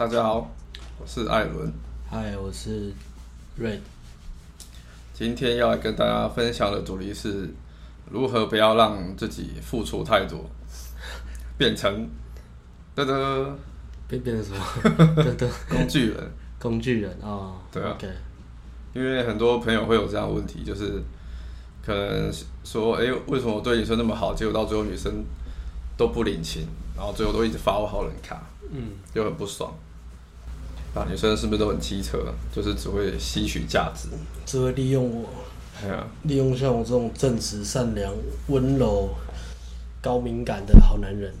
大家好，我是艾伦。嗨，我是 Red。今天要来跟大家分享的主题是如何不要让自己付出太多，变成噔噔，变变成什么？噔噔，工具人。工具人啊，哦、对啊。Okay. 因为很多朋友会有这样的问题，就是可能说，哎，为什么我对女生那么好，结果到最后女生都不领情，然后最后都一直发我好人卡，嗯，就很不爽。啊，女生是不是都很机车？就是只会吸取价值，只会利用我。哎呀，利用像我这种正直、善良、温柔、高敏感的好男人。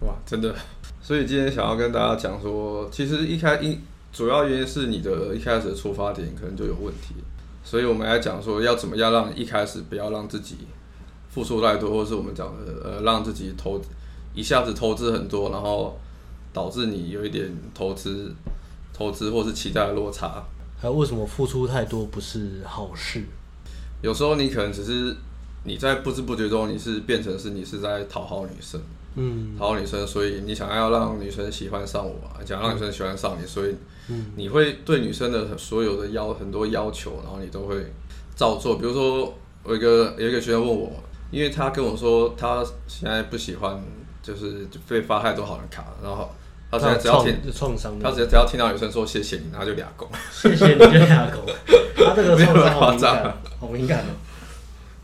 哇，真的。所以今天想要跟大家讲说，其实一开一主要原因是你的一开始的出发点可能就有问题。所以我们来讲说，要怎么样让一开始不要让自己付出太多，或是我们讲的呃，让自己投一下子投资很多，然后导致你有一点投资。投资或是期待的落差，还有为什么付出太多不是好事？有时候你可能只是你在不知不觉中，你是变成是你是在讨好女生，嗯，讨好女生，所以你想要让女生喜欢上我，想要让女生喜欢上你，所以你会对女生的所有的要很多要求，然后你都会照做。比如说，我一个有一个学生问我，因为他跟我说他现在不喜欢，就是被发太多好人卡，然后。他现在只要听创伤，他只要只要听到女生说谢谢你，他就俩拱。谢谢你就俩拱。他这个创伤好敏感，好敏感哦。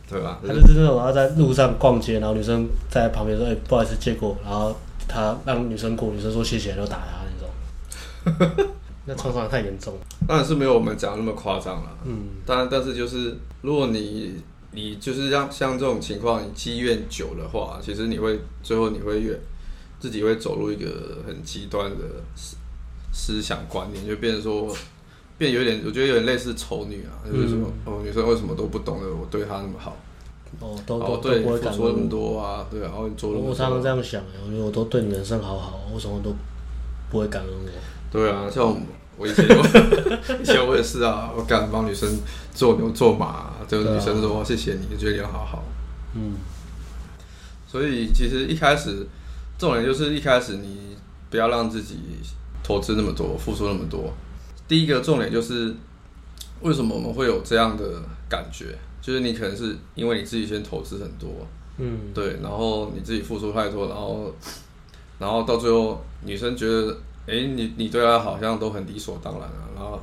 对吧？他就是那种他在路上逛街，然后女生在旁边说：“哎，不好意思，借过。”然后他让女生过，女生说谢谢，就打他那种。那创伤太严重了。当然是没有我们讲那么夸张了。嗯。当然，但是就是如果你你就是像像这种情况，你积怨久的话，其实你会最后你会越。自己会走入一个很极端的思思想观念，就变成说，变有点，我觉得有点类似丑女啊，就是说，哦，女生为什么都不懂得我对她那么好？哦，都都对付出那么多啊，对啊，然后你做了。我常常这样想，我觉得我都对女生好好，为什么都不会感恩我？对啊，像我以前，以前我也是啊，我敢帮女生做牛做马，这个女生说谢谢你，觉得你好好。嗯。所以其实一开始。重点就是一开始你不要让自己投资那么多，付出那么多。第一个重点就是为什么我们会有这样的感觉？就是你可能是因为你自己先投资很多，嗯，对，然后你自己付出太多，然后然后到最后女生觉得，哎，你你对她好像都很理所当然啊，然后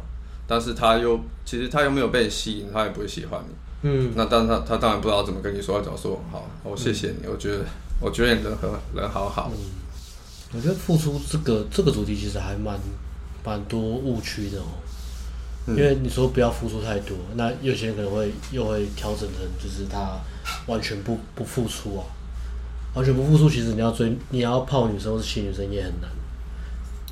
但是她又其实她又没有被你吸引，她也不会喜欢你，嗯，那但是她她当然不知道怎么跟你说，她只要说好，我谢谢你，嗯，我觉得。我觉得你人很人好好。嗯，我觉得付出这个这个主题其实还蛮蛮多误区的哦。因为你说不要付出太多，那有些人可能会又会调整成就是他完全不不付出啊，完全不付出，其实你要追你要泡女生或是吸女生也很难。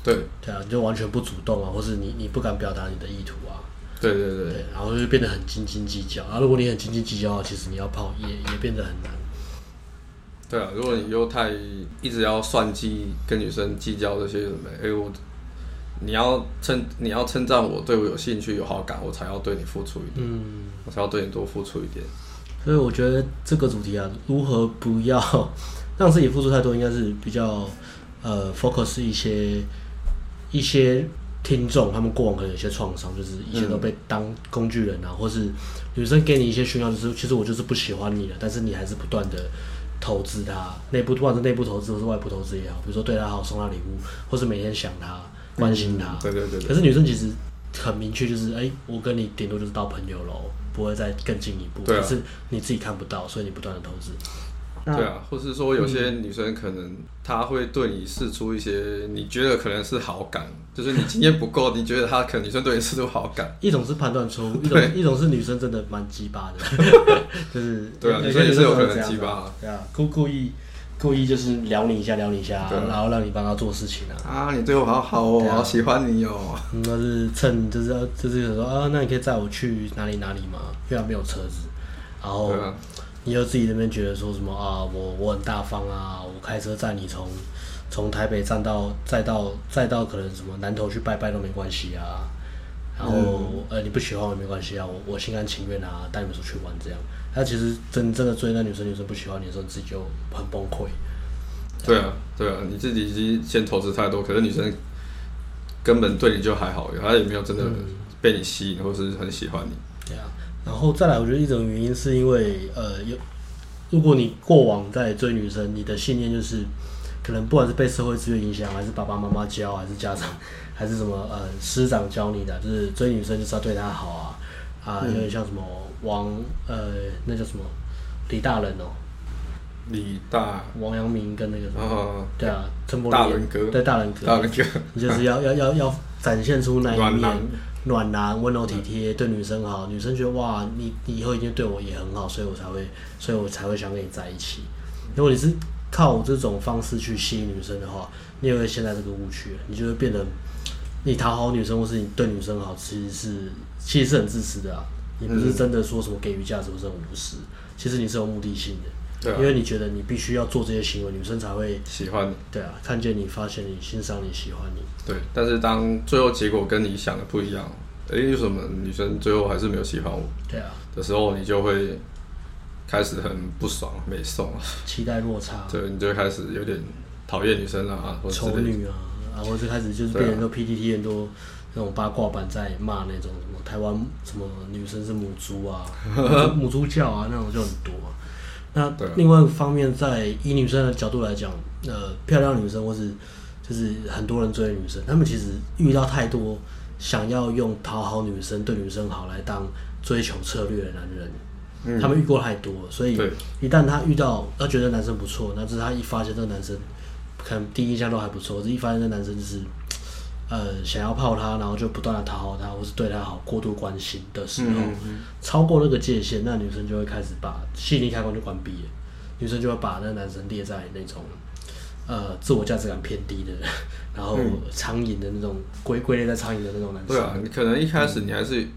对对啊，你就完全不主动啊，或是你你不敢表达你的意图啊。对对对，对，然后就变得很斤斤计较啊。如果你很斤斤计较的话，其实你要泡也也变得很难。对啊，如果你又太一直要算计跟女生计较这些什么，哎我，你要称你要称赞我，对我有兴趣有好感，我才要对你付出一点，嗯，我才要对你多付出一点。所以我觉得这个主题啊，如何不要 让自己付出太多，应该是比较呃 focus 一些一些听众，他们过往可能有些创伤，就是以前都被当工具人啊，嗯、或是女生给你一些讯号，就是其实我就是不喜欢你了，但是你还是不断的。投资他内部，不管是内部投资或是外部投资也好，比如说对他好，送他礼物，或是每天想他，关心他。嗯、对，对对对。可是女生其实很明确，就是哎、欸，我跟你顶多就是到朋友喽，不会再更进一步。对、啊。可是你自己看不到，所以你不断的投资。对啊，或是说有些女生可能她会对你示出一些你觉得可能是好感，就是你经验不够，你觉得她可能女生对你示出好感。一种是判断错误，一种一种是女生真的蛮鸡巴的，就是对啊，女生也是有可能鸡巴，对啊，故故意故意就是撩你一下，撩你一下，然后让你帮她做事情啊。啊，你对我好好哦，好喜欢你哦。那是趁就是就是说啊，那你可以载我去哪里哪里吗？因为没有车子，然后。你又自己那边觉得说什么啊？我我很大方啊！我开车载你从从台北站到再到再到可能什么南头去拜拜都没关系啊。然后、嗯、呃你不喜欢我也没关系啊，我我心甘情愿啊带你们出去玩这样。他其实真真的追那女生，女生不喜欢你的时候，自己就很崩溃。对啊对啊，你自己已经先投资太多，可是女生根本对你就还好，她也没有真的被你吸引，或是很喜欢你。对啊，然后再来，我觉得一种原因是因为呃，有如果你过往在追女生，你的信念就是可能不管是被社会资源影响，还是爸爸妈妈教，还是家长，还是什么呃师长教你的，就是追女生就是要对她好啊啊，有点像什么王呃那叫什么李大人哦。李大。王阳明跟那个什么，哦、对啊，陈柏霖。大人哥，对大人哥，大人哥，你就是要要要要展现出那一面，暖暖男、温柔体贴，对女生好，女生觉得哇，你你以后一定对我也很好，所以我才会，所以我才会想跟你在一起。如果你是靠这种方式去吸引女生的话，你也会陷在这个误区，你就会变得你讨好女生，或是你对女生好，其实是其实是很自私的啊。你不是真的说什么给予价值或是很无私，其实你是有目的性的。对啊，因为你觉得你必须要做这些行为，女生才会喜欢你。对啊，看见你，发现你，欣赏你，喜欢你。对，但是当最后结果跟你想的不一样，哎，为什么女生最后还是没有喜欢我？对啊，的时候你就会开始很不爽，没送啊，期待落差。对，你就会开始有点讨厌女生啊，或者丑女啊，然后就开始就是变成都 PPT 很多那种八卦版在骂那种什么台湾什么女生是母猪啊，母猪叫啊那种就很多。那另外一方面，在以女生的角度来讲，呃，漂亮女生或是就是很多人追的女生，他们其实遇到太多想要用讨好女生、对女生好来当追求策略的男人，他们遇过太多，所以一旦他遇到，他觉得男生不错，那是他一发现这个男生可能第一印象都还不错，这一发现这男生就是。呃，想要泡他，然后就不断的讨好他，或是对他好，过度关心的时候，嗯嗯、超过那个界限，那女生就会开始把吸引力开关就关闭了，女生就会把那个男生列在那种呃自我价值感偏低的，然后苍蝇的那种归归类在苍蝇的那种男生。对啊，你可能一开始你还是。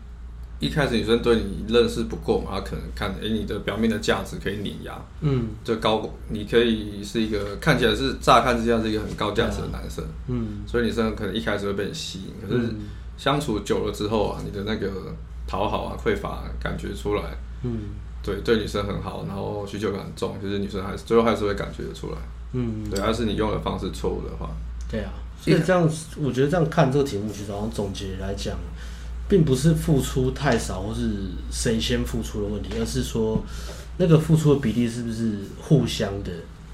嗯一开始女生对你认识不够嘛，她可能看诶、欸、你的表面的价值可以碾压，嗯，就高，你可以是一个看起来是乍看之下是一个很高价值的男生，嗯，所以女生可能一开始会被你吸引，可是相处久了之后啊，你的那个讨好啊、匮乏感觉出来，嗯，对，对女生很好，然后需求感很重，其实女生还是最后还是会感觉得出来，嗯，对，还是你用的方式错误的话，对啊，所以这样我觉得这样看这个题目，其实好像总结来讲。并不是付出太少或是谁先付出的问题，而是说那个付出的比例是不是互相的，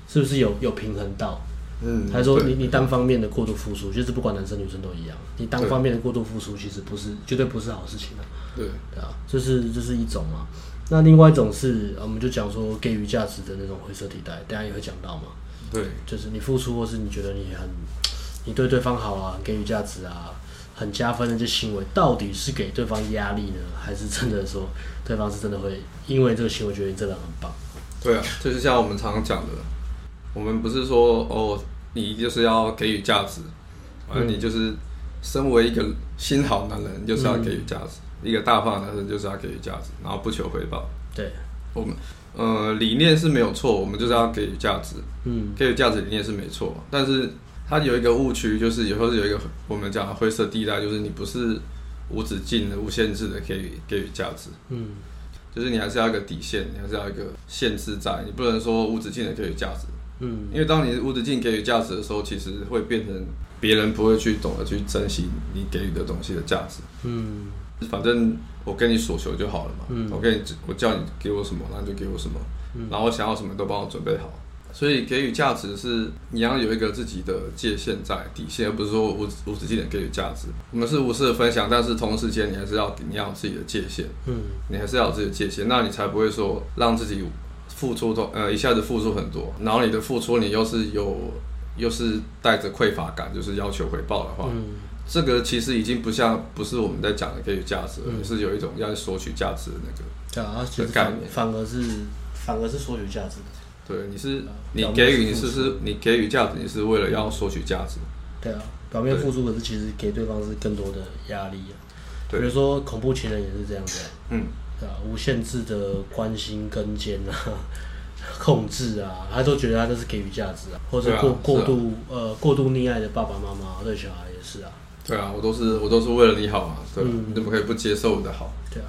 是不是有有平衡到？嗯，还是说你你单方面的过度付出，就是不管男生女生都一样，你单方面的过度付出其实不是绝对不是好事情啊。对对啊，这是这是一种嘛。那另外一种是，我们就讲说给予价值的那种灰色地带，大家也会讲到嘛。对，就是你付出或是你觉得你很你对对方好啊，给予价值啊。很加分的这行为，到底是给对方压力呢，还是真的说对方是真的会因为这个行为觉得你真的很棒？对啊，就是像我们常常讲的，我们不是说哦，你就是要给予价值，而你就是身为一个心好男人，你就是要给予价值；嗯、一个大方的男人就是要给予价值，然后不求回报。对，我们呃理念是没有错，我们就是要给予价值，嗯，给予价值理念是没错，但是。它有一个误区，就是有时候是有一个我们讲的灰色地带，就是你不是无止境的、无限制的给予给予价值，嗯，就是你还是要一个底线，你还是要一个限制在，你不能说无止境的给予价值，嗯，因为当你无止境给予价值的时候，其实会变成别人不会去懂得去珍惜你给予的东西的价值，嗯，反正我跟你所求就好了嘛，嗯，我跟你我叫你给我什么，那你就给我什么，嗯，然后我想要什么都帮我准备好。所以给予价值是你要有一个自己的界限在底线，而不是说无无止境的给予价值。我们是无私的分享，但是同时间你还是要你要有自己的界限，嗯，你还是要有自己的界限，那你才不会说让自己付出都呃一下子付出很多，然后你的付出你又是有又是带着匮乏感，就是要求回报的话，嗯，这个其实已经不像不是我们在讲的给予价值，而是有一种要索取价值的那个对啊，其实反反而是反而是索取价值。对，你是你给予，你是是，你给予价值，你是为了要索取价值。对啊，表面付出可是其实给对方是更多的压力比如说恐怖情人也是这样子。嗯，对啊，无限制的关心跟监啊，控制啊，他都觉得他这是给予价值啊，或者过过度呃过度溺爱的爸爸妈妈对小孩也是啊。对啊，我都是我都是为了你好嘛，对，你怎么可以不接受我的好？对啊，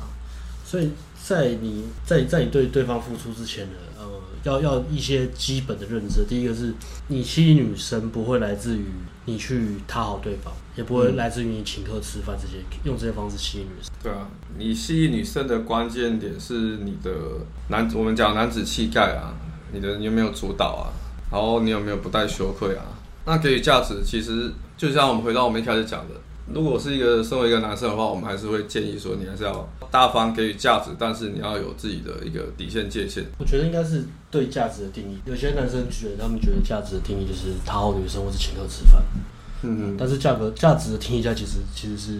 所以在你在在你对对方付出之前呢，呃。要要一些基本的认知。第一个是你吸引女生不会来自于你去讨好对方，也不会来自于你请客吃饭这些，用这些方式吸引女生。对啊，你吸引女生的关键点是你的男，我们讲男子气概啊，你的你有没有主导啊，然后你有没有不带羞愧啊？那给予价值，其实就像我们回到我们一开始讲的。如果是一个身为一个男生的话，我们还是会建议说，你还是要大方给予价值，但是你要有自己的一个底线界限。我觉得应该是对价值的定义。有些男生觉得他们觉得价值的定义就是讨好女生或是请客吃饭。嗯嗯。但是价格价值的定义下其实其实是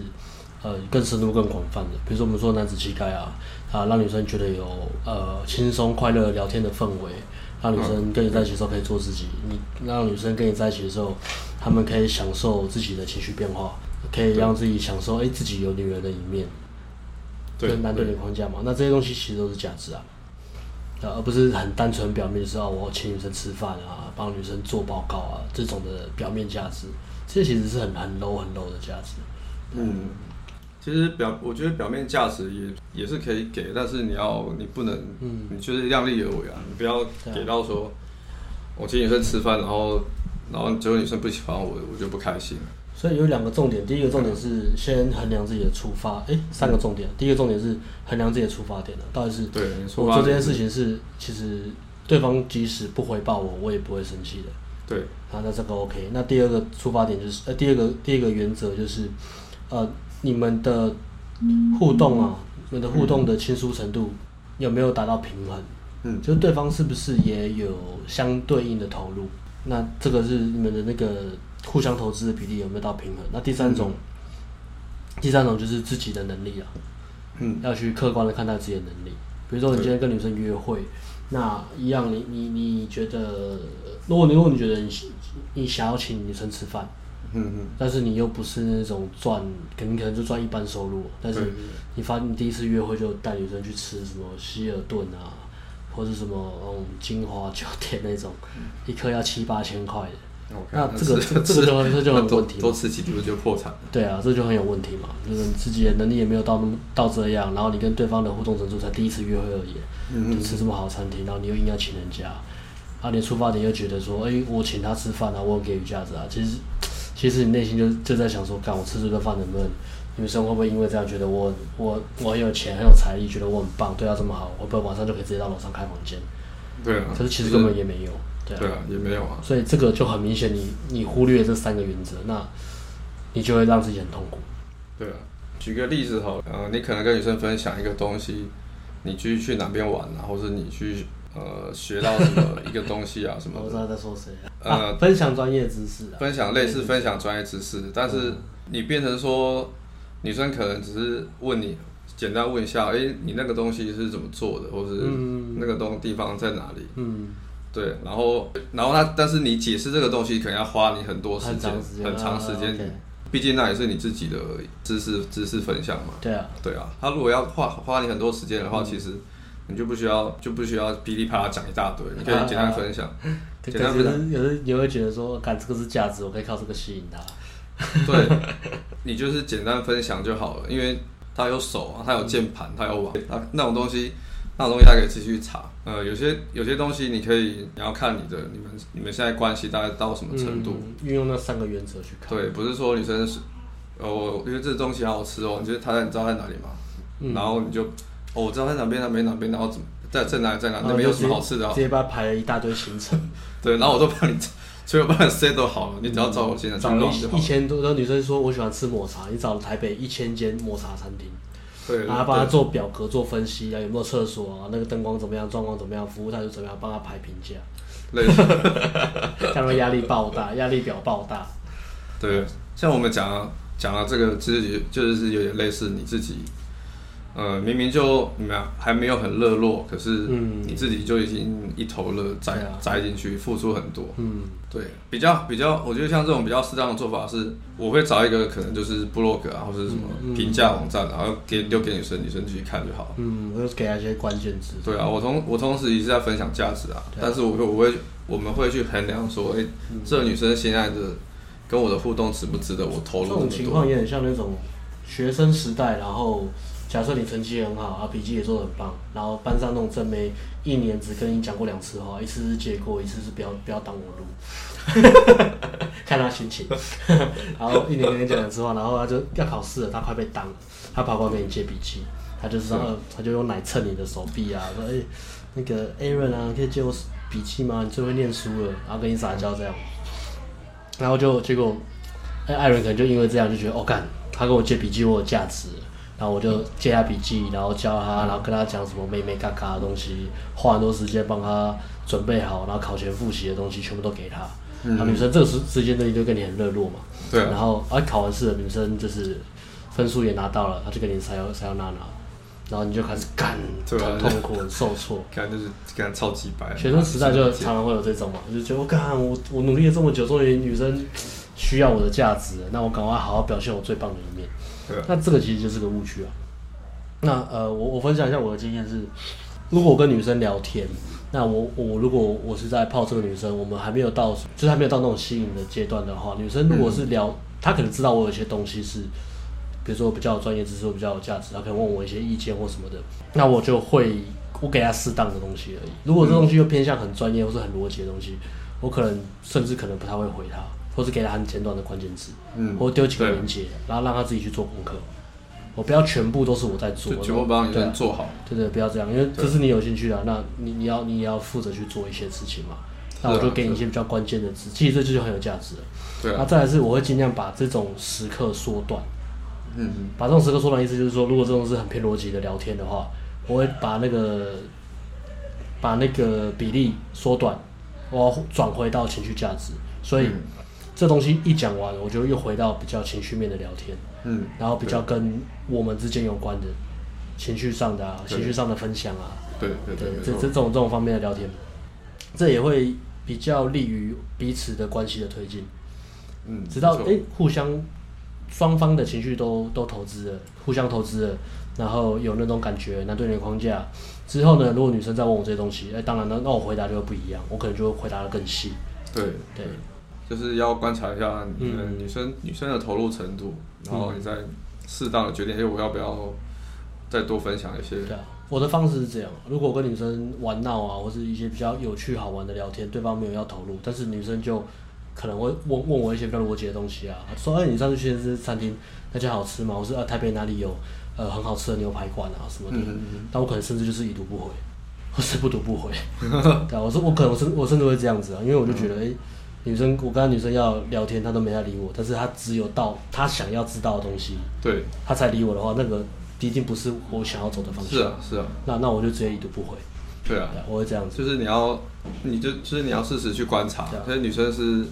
呃更深入更广泛的。比如说我们说男子气概啊啊，让女生觉得有呃轻松快乐聊天的氛围，让女生跟你在一起的时候可以做自己。你让女生跟你在一起的时候，他们可以享受自己的情绪变化。可以让自己享受，哎、欸，自己有女人的一面，跟男对女框架嘛，那这些东西其实都是价值啊，而不是很单纯表面的时候，我请女生吃饭啊，帮女生做报告啊，这种的表面价值，这其实是很很 low 很 low 的价值。嗯，其实表我觉得表面价值也也是可以给，但是你要你不能，嗯，你就是量力而为啊，你不要给到说，我请女生吃饭，然后然后结果女生不喜欢我，我就不开心。所以有两个重点，第一个重点是先衡量自己的出发，哎、欸，三个重点。第一个重点是衡量自己的出发点的，到底是我做这件事情是其实对方即使不回报我，我也不会生气的。对，啊，那这个 OK。那第二个出发点就是，呃，第二个第二个原则就是，呃，你们的互动啊，你们的互动的亲疏程度有没有达到平衡？嗯，就是对方是不是也有相对应的投入？那这个是你们的那个。互相投资的比例有没有到平衡？那第三种，嗯、第三种就是自己的能力啊，嗯，要去客观的看待自己的能力。比如说，你今天跟女生约会，那一样你，你你你觉得，如果你如果你觉得你你想要请女生吃饭，嗯嗯，但是你又不是那种赚，肯定可能就赚一般收入，但是你发你第一次约会就带女生去吃什么希尔顿啊，或者什么嗯金华酒店那种，一颗要七八千块的。那这个这 这个就这就很有问题，多吃几顿就破产。对啊，这就很有问题嘛，就是你自己的能力也没有到那么到这样，然后你跟对方的互动程度才第一次约会而已，就吃这么好的餐厅，然后你又硬要请人家，啊，你出发点又觉得说，哎、欸，我请他吃饭啊，我有给予价值啊，其实其实你内心就就在想说，干我吃这顿饭能不能，女生会不会因为这样觉得我我我很有钱很有财力，觉得我很棒，对他这么好，我不会晚上就可以直接到楼上开房间？对啊，可是其实根本也没有。对啊，对啊，也没有啊。所以这个就很明显，你你忽略这三个原则，那你就会让自己很痛苦。对啊，举个例子好了，呃，你可能跟女生分享一个东西，你去去哪边玩啊，或者你去呃学到什么一个东西啊什么。我知道在说谁啊。呃，啊、分享专业知识啊。分享类似分享专业知识，但是你变成说，女生可能只是问你，简单问一下，哎、欸，你那个东西是怎么做的，或者是那个东地方在哪里？嗯。对，然后，然后他，但是你解释这个东西可能要花你很多时间，很长时间，毕竟那也是你自己的知识知识分享嘛。对啊，对啊。他如果要花花你很多时间的话，其实你就不需要就不需要噼里啪啦讲一大堆，你可以简单分享。简单分享，有时你会觉得说，干这个是价值，我可以靠这个吸引他。对，你就是简单分享就好了，因为他有手啊，他有键盘，他有网，那那种东西。那种东西他可以继续查，呃，有些有些东西你可以，你要看你的你们你们现在关系大概到什么程度，运、嗯、用那三个原则去看。对，不是说女生是，呃，我觉得这东西好好吃哦，你觉得他在你知道在哪里吗？嗯、然后你就，哦，我知道在哪边，哪边哪边，然后怎么在在哪在哪，那边有什么好吃的？直接把它排了一大堆行程。对，然后我都帮你，所有帮你 set 都好了，你只要找我现在找一一千多的女生说，我喜欢吃抹茶，你找了台北一千间抹茶餐厅。对，然后帮他做表格做分析啊，有没有厕所啊？那个灯光怎么样？状况怎么样？服务态度怎么样？帮他排评价，类似，他说压力爆大，压力表爆大。对，像我们讲讲了这个，其实就是有点类似你自己。呃，明明就你们还没有很热络，可是你自己就已经一头热栽栽进去，付出很多。嗯，对，比较比较，我觉得像这种比较适当的做法是，我会找一个可能就是部落格啊，或者是什么评价网站，然后给丢给女生，女生自己看就好。嗯，我就给她一些关键词。对啊，我同我同时也是在分享价值啊，但是我会我会我们会去衡量说，哎，这个女生现在的跟我的互动值不值得我投入？这种情况也很像那种学生时代，然后。假设你成绩很好啊，笔记也做得很棒，然后班上那种正妹一年只跟你讲过两次话，一次是借过，一次是不要不要挡我路，看他心情。然后一年跟你讲两次话，然后他就要考试了，他快被挡，他跑过来跟你借笔记，他就是说，他就用奶蹭你的手臂啊，说哎、欸，那个 Aaron 啊，可以借我笔记吗？你最会念书了，然后跟你撒娇这样，然后就结果，哎，艾伦可能就因为这样就觉得，哦干，他跟我借笔记我有价值。然后我就借他笔记，然后教他，然后跟他讲什么妹妹嘎嘎的东西，花很多时间帮他准备好，然后考前复习的东西全部都给他。嗯、然后女生这个时时间段就跟你很热络嘛。对、啊。然后啊考完试了，女生就是分数也拿到了，她就跟你撒娇撒娇娜娜，然后你就开始干，很痛苦，很受挫。干就是干超级白。学生时代就常常会有这种嘛，就觉得我干我我努力了这么久，终于女生需要我的价值，那我赶快好好表现我最棒的一面。那这个其实就是个误区啊。那呃，我我分享一下我的经验是，如果我跟女生聊天，那我我如果我是在泡这个女生，我们还没有到，就是还没有到那种吸引的阶段的话，女生如果是聊，她可能知道我有些东西是，比如说比较有专业知识，比较有价值，她可能问我一些意见或什么的，那我就会我给她适当的东西而已。如果这东西又偏向很专业或是很逻辑的东西，我可能甚至可能不太会回她。或是给他很简短的关键字，嗯，或丢几个连结，然后让他自己去做功课。我不要全部都是我在做，全部帮你做好。对对，不要这样，因为这是你有兴趣的，那你你要你也要负责去做一些事情嘛。那我就给你一些比较关键的字，其实这就很有价值了。对。那再来是，我会尽量把这种时刻缩短。嗯嗯。把这种时刻缩短，意思就是说，如果这种是很偏逻辑的聊天的话，我会把那个把那个比例缩短，我要转回到情绪价值，所以。这东西一讲完，我就又回到比较情绪面的聊天，嗯，然后比较跟我们之间有关的情绪上的啊，情绪上的分享啊，对对对，这这这种这种方面的聊天，这也会比较利于彼此的关系的推进，嗯，直到哎互相双方的情绪都都投资了，互相投资了，然后有那种感觉，男对女的框架。之后呢，如果女生再问我这些东西，哎，当然那那我回答就会不一样，我可能就会回答的更细，对。对。就是要观察一下女生、嗯、女生的投入程度，然后你再适当的决定，哎、嗯，我要不要再多分享一些？对啊，我的方式是这样：如果我跟女生玩闹啊，或是一些比较有趣好玩的聊天，对方没有要投入，但是女生就可能会问问我一些比较逻辑的东西啊，说：“哎，你上次去的这餐厅那家好吃吗？”我说：“啊，台北哪里有呃很好吃的牛排馆啊什么的。嗯嗯”但我可能甚至就是已读不回，或是不读不回。对啊，我说我可能我甚我甚至会这样子啊，因为我就觉得哎。嗯女生，我跟女生要聊天，她都没来理我。但是她只有到她想要知道的东西，对，她才理我的话，那个一定不是我想要走的方向。是啊，是啊。那那我就直接一读不回。对啊，我会这样子。就是你要，你就就是你要适时去观察，所以女生是。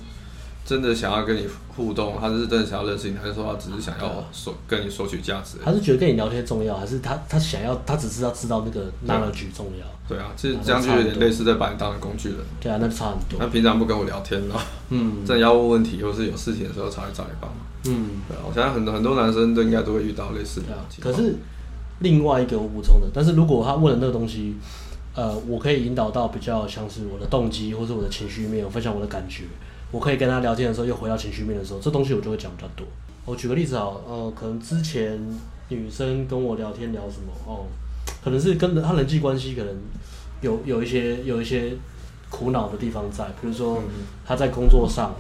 真的想要跟你互动，他是真的想要认识你，还是说他只是想要索跟你索取价值？他是觉得跟你聊天重要，还是他他想要他只是要知道那个 knowledge 重要？对啊，其实这样就有点类似在把你当成工具人。对啊，那差很多。他平常不跟我聊天了，嗯，真的要问问题或是有事情的时候才会找你帮忙。嗯，对啊，我想很多很多男生都应该都会遇到类似的。可是另外一个我补充的，但是如果他问了那个东西，呃，我可以引导到比较像是我的动机或是我的情绪面，我分享我的感觉。我可以跟他聊天的时候，又回到情绪面的时候，这东西我就会讲比较多。我举个例子啊，呃，可能之前女生跟我聊天聊什么哦，可能是跟她人际关系可能有有一些有一些苦恼的地方在，比如说她在工作上，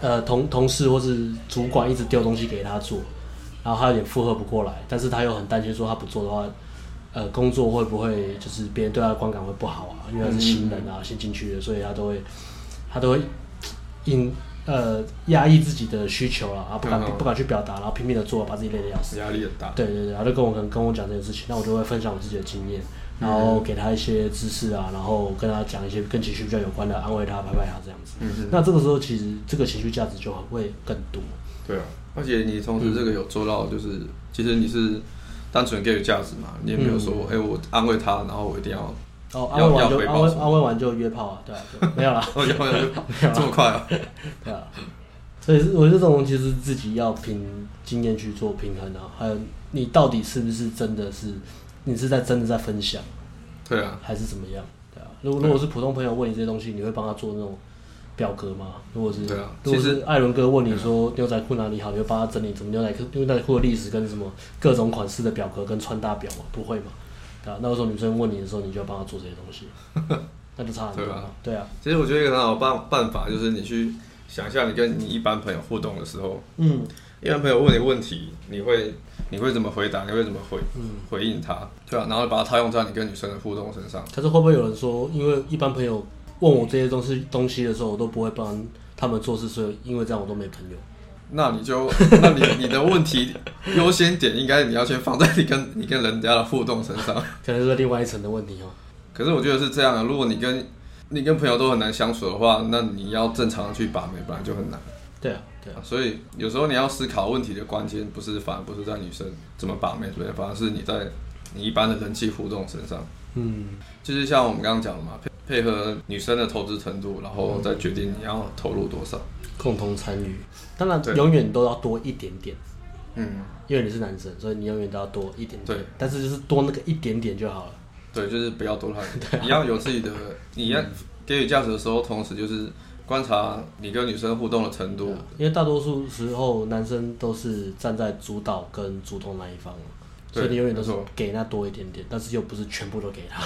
呃，同同事或是主管一直丢东西给她做，然后她有点负荷不过来，但是她又很担心说她不做的话，呃，工作会不会就是别人对她的观感会不好啊？因为她是新人啊，新进去的，所以她都会她都会。因呃压抑自己的需求了啊，不敢不敢去表达，然后拼命的做，把自己累得要死，压力很大。对对对，他就跟我可能跟我讲这件事情，那我就会分享我自己的经验，然后给他一些知识啊，然后跟他讲一些跟情绪比较有关的，安慰他，拍拍他这样子。嗯哼。那这个时候其实这个情绪价值就会更多。对啊，而且你同时这个有做到，就是、嗯、其实你是单纯给予价值嘛，你也没有说，哎、嗯欸，我安慰他，然后我一定要。哦，安慰完就安慰安慰完就约炮啊，对啊，没有啦，安慰完就这么快啊？对啊，所以我觉得这种其实自己要凭经验去做平衡啊，还有你到底是不是真的是你是在真的在分享？对啊，还是怎么样？对啊，如果如果是普通朋友问你这些东西，你会帮他做那种表格吗？如果是对啊，如果是艾伦哥问你说牛仔裤哪里好，你会帮他整理什么牛仔裤牛仔裤的历史跟什么各种款式的表格跟穿搭表吗？不会吗？啊，那个时候女生问你的时候，你就要帮她做这些东西，那就差很多了。对啊，其实我觉得一个很好办办法就是你去想一下，你跟你一般朋友互动的时候，嗯，一般朋友问你问题，你会你会怎么回答？你会怎么回？嗯，回应他，对啊，然后把它套用在你跟女生的互动身上。可是会不会有人说，因为一般朋友问我这些东西东西的时候，我都不会帮他们做事，所以因为这样我都没朋友。那你就，那你你的问题 优先点应该你要先放在你跟 你跟人家的互动身上，可能是另外一层的问题哦。可是我觉得是这样的，如果你跟你跟朋友都很难相处的话，那你要正常的去把妹本来就很难。对啊，对啊。所以有时候你要思考问题的关键，不是反而不是在女生怎么把妹，对，反而是你在你一般的人际互动身上。嗯，就是像我们刚刚讲的嘛，配配合女生的投资程度，然后再决定你要投入多少。共同参与，当然永远都要多一点点，嗯，因为你是男生，所以你永远都要多一点点，对，但是就是多那个一点点就好了，对，就是不要多太多，你要有自己的，你要给予价值的时候，同时就是观察你跟女生互动的程度，因为大多数时候男生都是站在主导跟主动那一方，所以你永远都是给那多一点点，但是又不是全部都给他，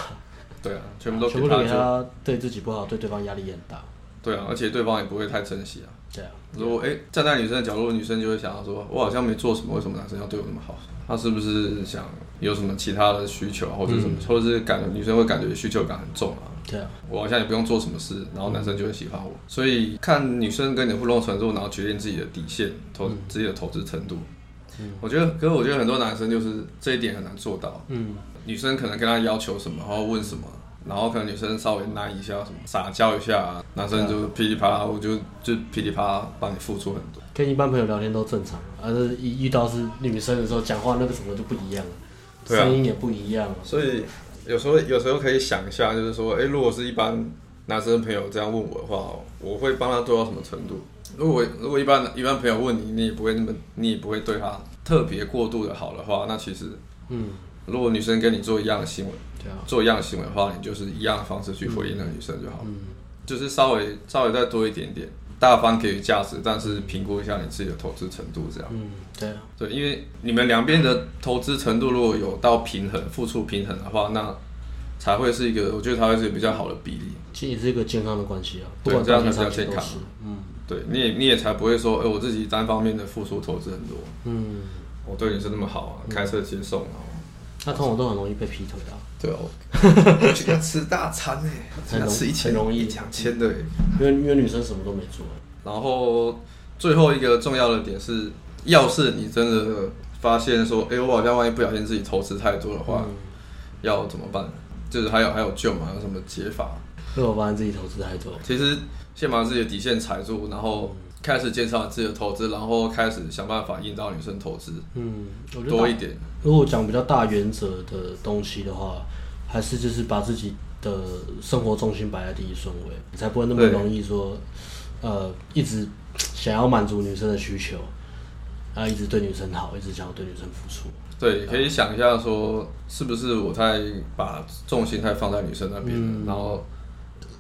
对啊，全部都全部都给他，对自己不好，对对方压力也很大，对啊，而且对方也不会太珍惜啊。对啊，如果哎站在女生的角度，女生就会想到说，我好像没做什么，为什么男生要对我那么好？他是不是想有什么其他的需求，或者什么，或者是感觉女生会感觉需求感很重啊？对啊，我好像也不用做什么事，然后男生就会喜欢我。所以看女生跟你的互动程度，然后决定自己的底线，投自己的投资程度。嗯，我觉得，可是我觉得很多男生就是这一点很难做到。嗯，女生可能跟他要求什么，然后问什么。然后可能女生稍微拉一下什么撒娇一下，男生就噼里啪啦，我就就噼里啪啦帮你付出很多。跟一般朋友聊天都正常，而是一遇到是女生的时候，讲话那个什么就不一样了，对啊，声音也不一样。所以有时候有时候可以想一下，就是说，哎，如果是一般男生朋友这样问我的话，我会帮他做到什么程度？如果如果一般一般朋友问你，你也不会那么，你也不会对他特别过度的好的话，那其实，嗯。如果女生跟你做一样的行为，啊、做一样的行为的话，你就是一样的方式去回应那个女生就好，嗯、就是稍微稍微再多一点点，大方给予价值，但是评估一下你自己的投资程度，这样。嗯，对啊，对，因为你们两边的投资程度如果有到平衡，付出平衡的话，那才会是一个，我觉得才会是一个比较好的比例。其实是一个健康的关系啊，对，这样才比较健康。嗯，对，你也你也才不会说，哎、欸，我自己单方面的付出投资很多。嗯，我对你是那么好啊，开车接送啊。那通常都很容易被劈腿的。对哦，我去吃大餐哎，给他吃一千、容易一两千的，因为因为女生什么都没做。然后最后一个重要的点是，要是你真的发现说，哎，我好像万一不小心自己投资太多的话，要怎么办？就是还有还有救吗？有什么解法？如果发现自己投资太多，其实先把自己的底线踩住，然后。开始减少自己的投资，然后开始想办法引导女生投资。嗯，多一点。如果讲比较大原则的东西的话，还是就是把自己的生活重心摆在第一顺位，你才不会那么容易说，呃，一直想要满足女生的需求，啊，一直对女生好，一直想要对女生付出。对，可以想一下说，是不是我太把重心太放在女生那边，嗯、然后。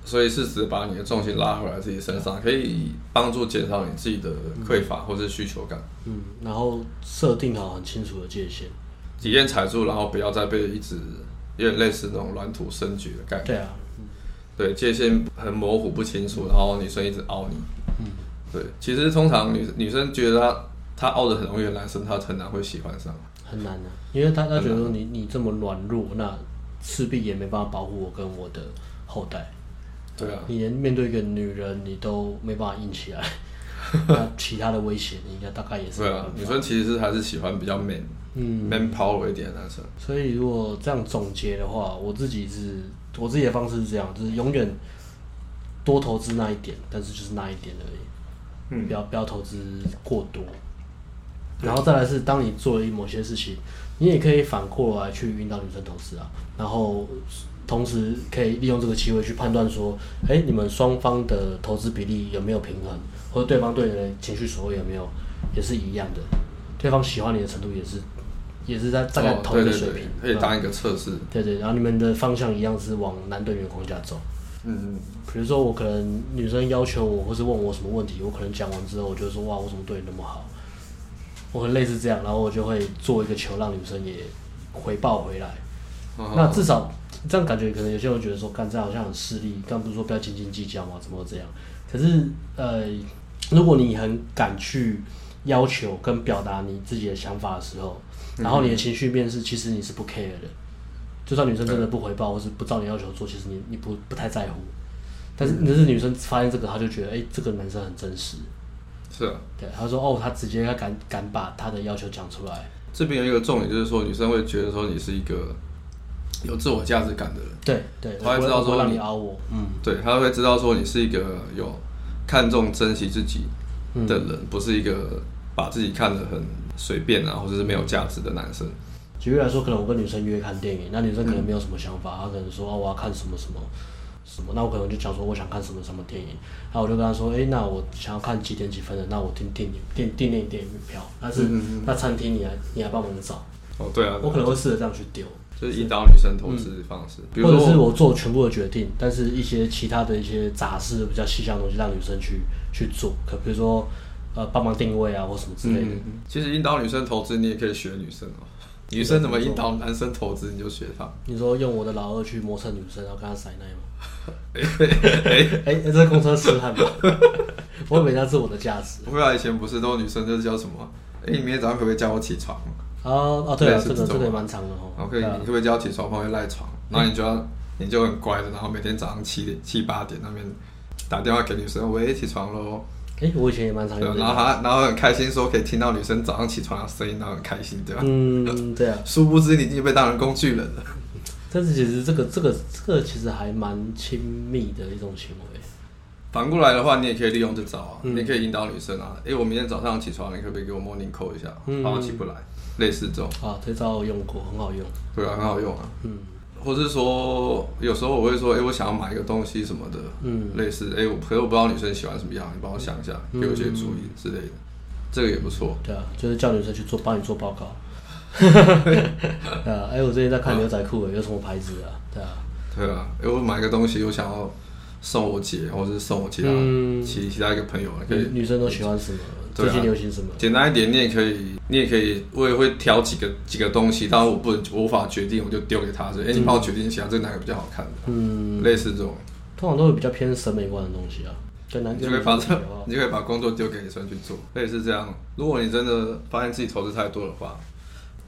所以适时把你的重心拉回来自己身上，可以帮助减少你自己的匮乏或是需求感。嗯，然后设定好很清楚的界限，底线踩住，然后不要再被一直有点类似那种软土深掘的概念。对啊，对，界限很模糊不清楚，然后女生一直凹你。嗯，对，其实通常女女生觉得她她凹的很容易的男生，她很难会喜欢上。很难的，因为她她觉得说你你这么软弱，那势必也没办法保护我跟我的后代。对啊，你连面对一个女人，你都没办法硬起来，那其他的威胁，你应该大概也是。对啊，女生其实是还是喜欢比较 man，嗯，man power 一点的男生。所以如果这样总结的话，我自己是，我自己的方式是这样，就是永远多投资那一点，但是就是那一点而已，嗯，不要不要投资过多。然后再来是，当你做了某些事情，你也可以反过来去引导女生投资啊，然后。同时可以利用这个机会去判断说，哎，你们双方的投资比例有没有平衡，或者对方对你的情绪所谓有没有也是一样的，对方喜欢你的程度也是，也是在大概同一个水平，可以当一个测试。对对，然后你们的方向一样是往男对女的框架走。嗯嗯，比如说我可能女生要求我，或是问我什么问题，我可能讲完之后，我就说哇，我怎么对你那么好？我很类似这样，然后我就会做一个球，让女生也回报回来。哦、那至少这样感觉，可能有些人觉得说，干这样好像很势利。刚不是说不要斤斤计较吗？怎么会这样？可是呃，如果你很敢去要求跟表达你自己的想法的时候，然后你的情绪面试，其实你是不 care 的。就算女生真的不回报，或是不照你要求做，其实你你不不太在乎。但是，但是女生发现这个，她就觉得，哎、欸，这个男生很真实。是啊。对，她说，哦，她直接她敢敢把她的要求讲出来。这边有一个重点，就是说女生会觉得说你是一个有自我价值感的人。对对。她会知道说让你凹我。嗯。对，她会知道说你是一个有看重、珍惜自己的人，嗯、不是一个把自己看得很随便啊，或者是没有价值的男生。举例来说，可能我跟女生约看电影，那女生可能没有什么想法，她可能说哦，我要看什么什么什么，那我可能就讲说我想看什么什么电影，然后我就跟她说，哎，那我想要看几点几分的，那我订订订订那电影票，但是那餐厅你来你来帮忙找。哦，对啊，我可能会试着这样去丢，就是引导女生投资的方式，或者是我做全部的决定，但是一些其他的一些杂事比较细项的东西让女生去去做，可比如说呃帮忙定位啊或什么之类的。其实引导女生投资，你也可以学女生哦。女生怎么引导男生投资，你就学他。你说用我的老二去磨蹭女生，然后跟他塞奶吗？哎哎哎，这公车痴汉吗？我以为那是我的价值。不会啊，以前不是都女生就是叫什么？哎，你明天早上可不可以叫我起床？哦哦，对啊，这个这个也蛮长的哦。可以，你可不可以叫我起床？旁边赖床，然后你就要你就很乖的，然后每天早上七点七八点那边打电话给女生，喂，起床喽。哎、欸，我以前也蛮常用的。然后他，然后很开心说可以听到女生早上起床的声音，然后很开心，对吧？嗯，对啊。殊不知你已经被当成工具人了。但是其实这个、这个、这个其实还蛮亲密的一种行为。反过来的话，你也可以利用这招啊，嗯、你也可以引导女生啊。哎、欸，我明天早上起床，你可不可以给我 morning call 一下？嗯，早上起不来，类似这种。啊，这招我用过，很好用。对啊，很好用啊。嗯。或是说，有时候我会说，哎、欸，我想要买一个东西什么的，嗯，类似，哎、欸，我可是我不知道女生喜欢什么样，你帮我想一下，嗯、给我一些主意之类的，这个也不错。对啊，就是叫女生去做，帮你做报告。对啊，哎、欸，我最近在看牛仔裤，有什么牌子啊？对啊，对啊，哎、欸，我买个东西，我想要送我姐，或者是送我其他、嗯、其其他一个朋友，可以。女生都喜欢什么？最近流行什么？简单一点，你也可以，你也可以，我也会挑几个几个东西，但我不能我无法决定，我就丢给他，说，哎、欸，你帮我决定一下，这哪个比较好看的？嗯，类似这种，通常都会比较偏审美观的东西啊。就可以把这，你就可以把工作丢给女生去做，类似这样。如果你真的发现自己投资太多的话，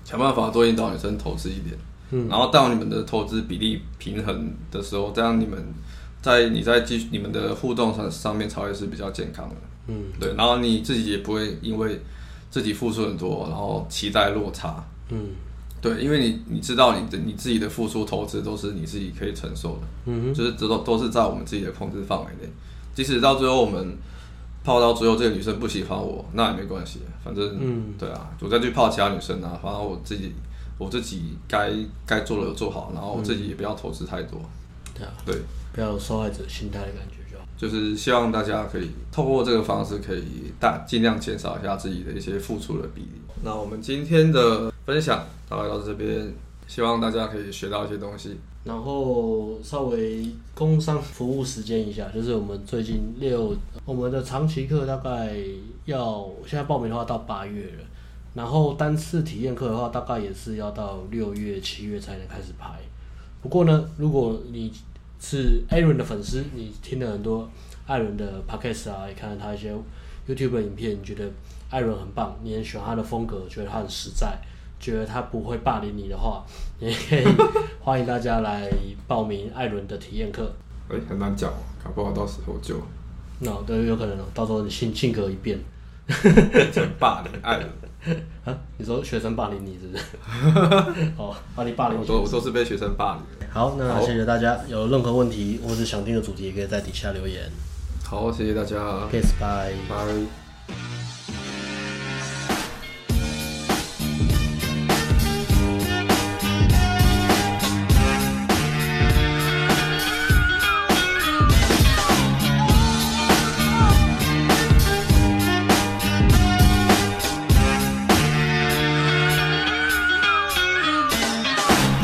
想办法多引导女生投资一点，嗯，然后到你们的投资比例平衡的时候，这样你们在你在继续你们的互动上上面才会是比较健康的。嗯，对，然后你自己也不会因为自己付出很多，然后期待落差。嗯，对，因为你你知道你的你自己的付出投资都是你自己可以承受的。嗯哼，就是这都都是在我们自己的控制范围内。即使到最后我们泡到最后这个女生不喜欢我，那也没关系，反正嗯，对啊，我再去泡其他女生啊，反正我自己我自己该该做的做好，然后我自己也不要投资太多。对啊，对，不要有受害者心态的感觉。就是希望大家可以透过这个方式，可以大尽量减少一下自己的一些付出的比例。那我们今天的分享大概到这边，希望大家可以学到一些东西。然后稍微工商服务时间一下，就是我们最近六我们的长期课大概要现在报名的话到八月了，然后单次体验课的话大概也是要到六月七月才能开始排。不过呢，如果你是艾伦的粉丝，你听了很多艾伦的 podcast 啊，也看了他一些 YouTube 的影片，你觉得艾伦很棒，你很喜欢他的风格，觉得他很实在，觉得他不会霸凌你的话，你也可以欢迎大家来报名艾伦的体验课。哎、欸，很难讲，搞不好到时候就 那对，有可能哦，到时候你性性格一变，成霸凌艾伦。啊，你说学生霸凌你是不是？哦，把你霸凌我，我都我都是被学生霸凌。好，那谢谢大家。有任何问题或是想听的主题，也可以在底下留言。好，谢谢大家。Peace，bye。bye。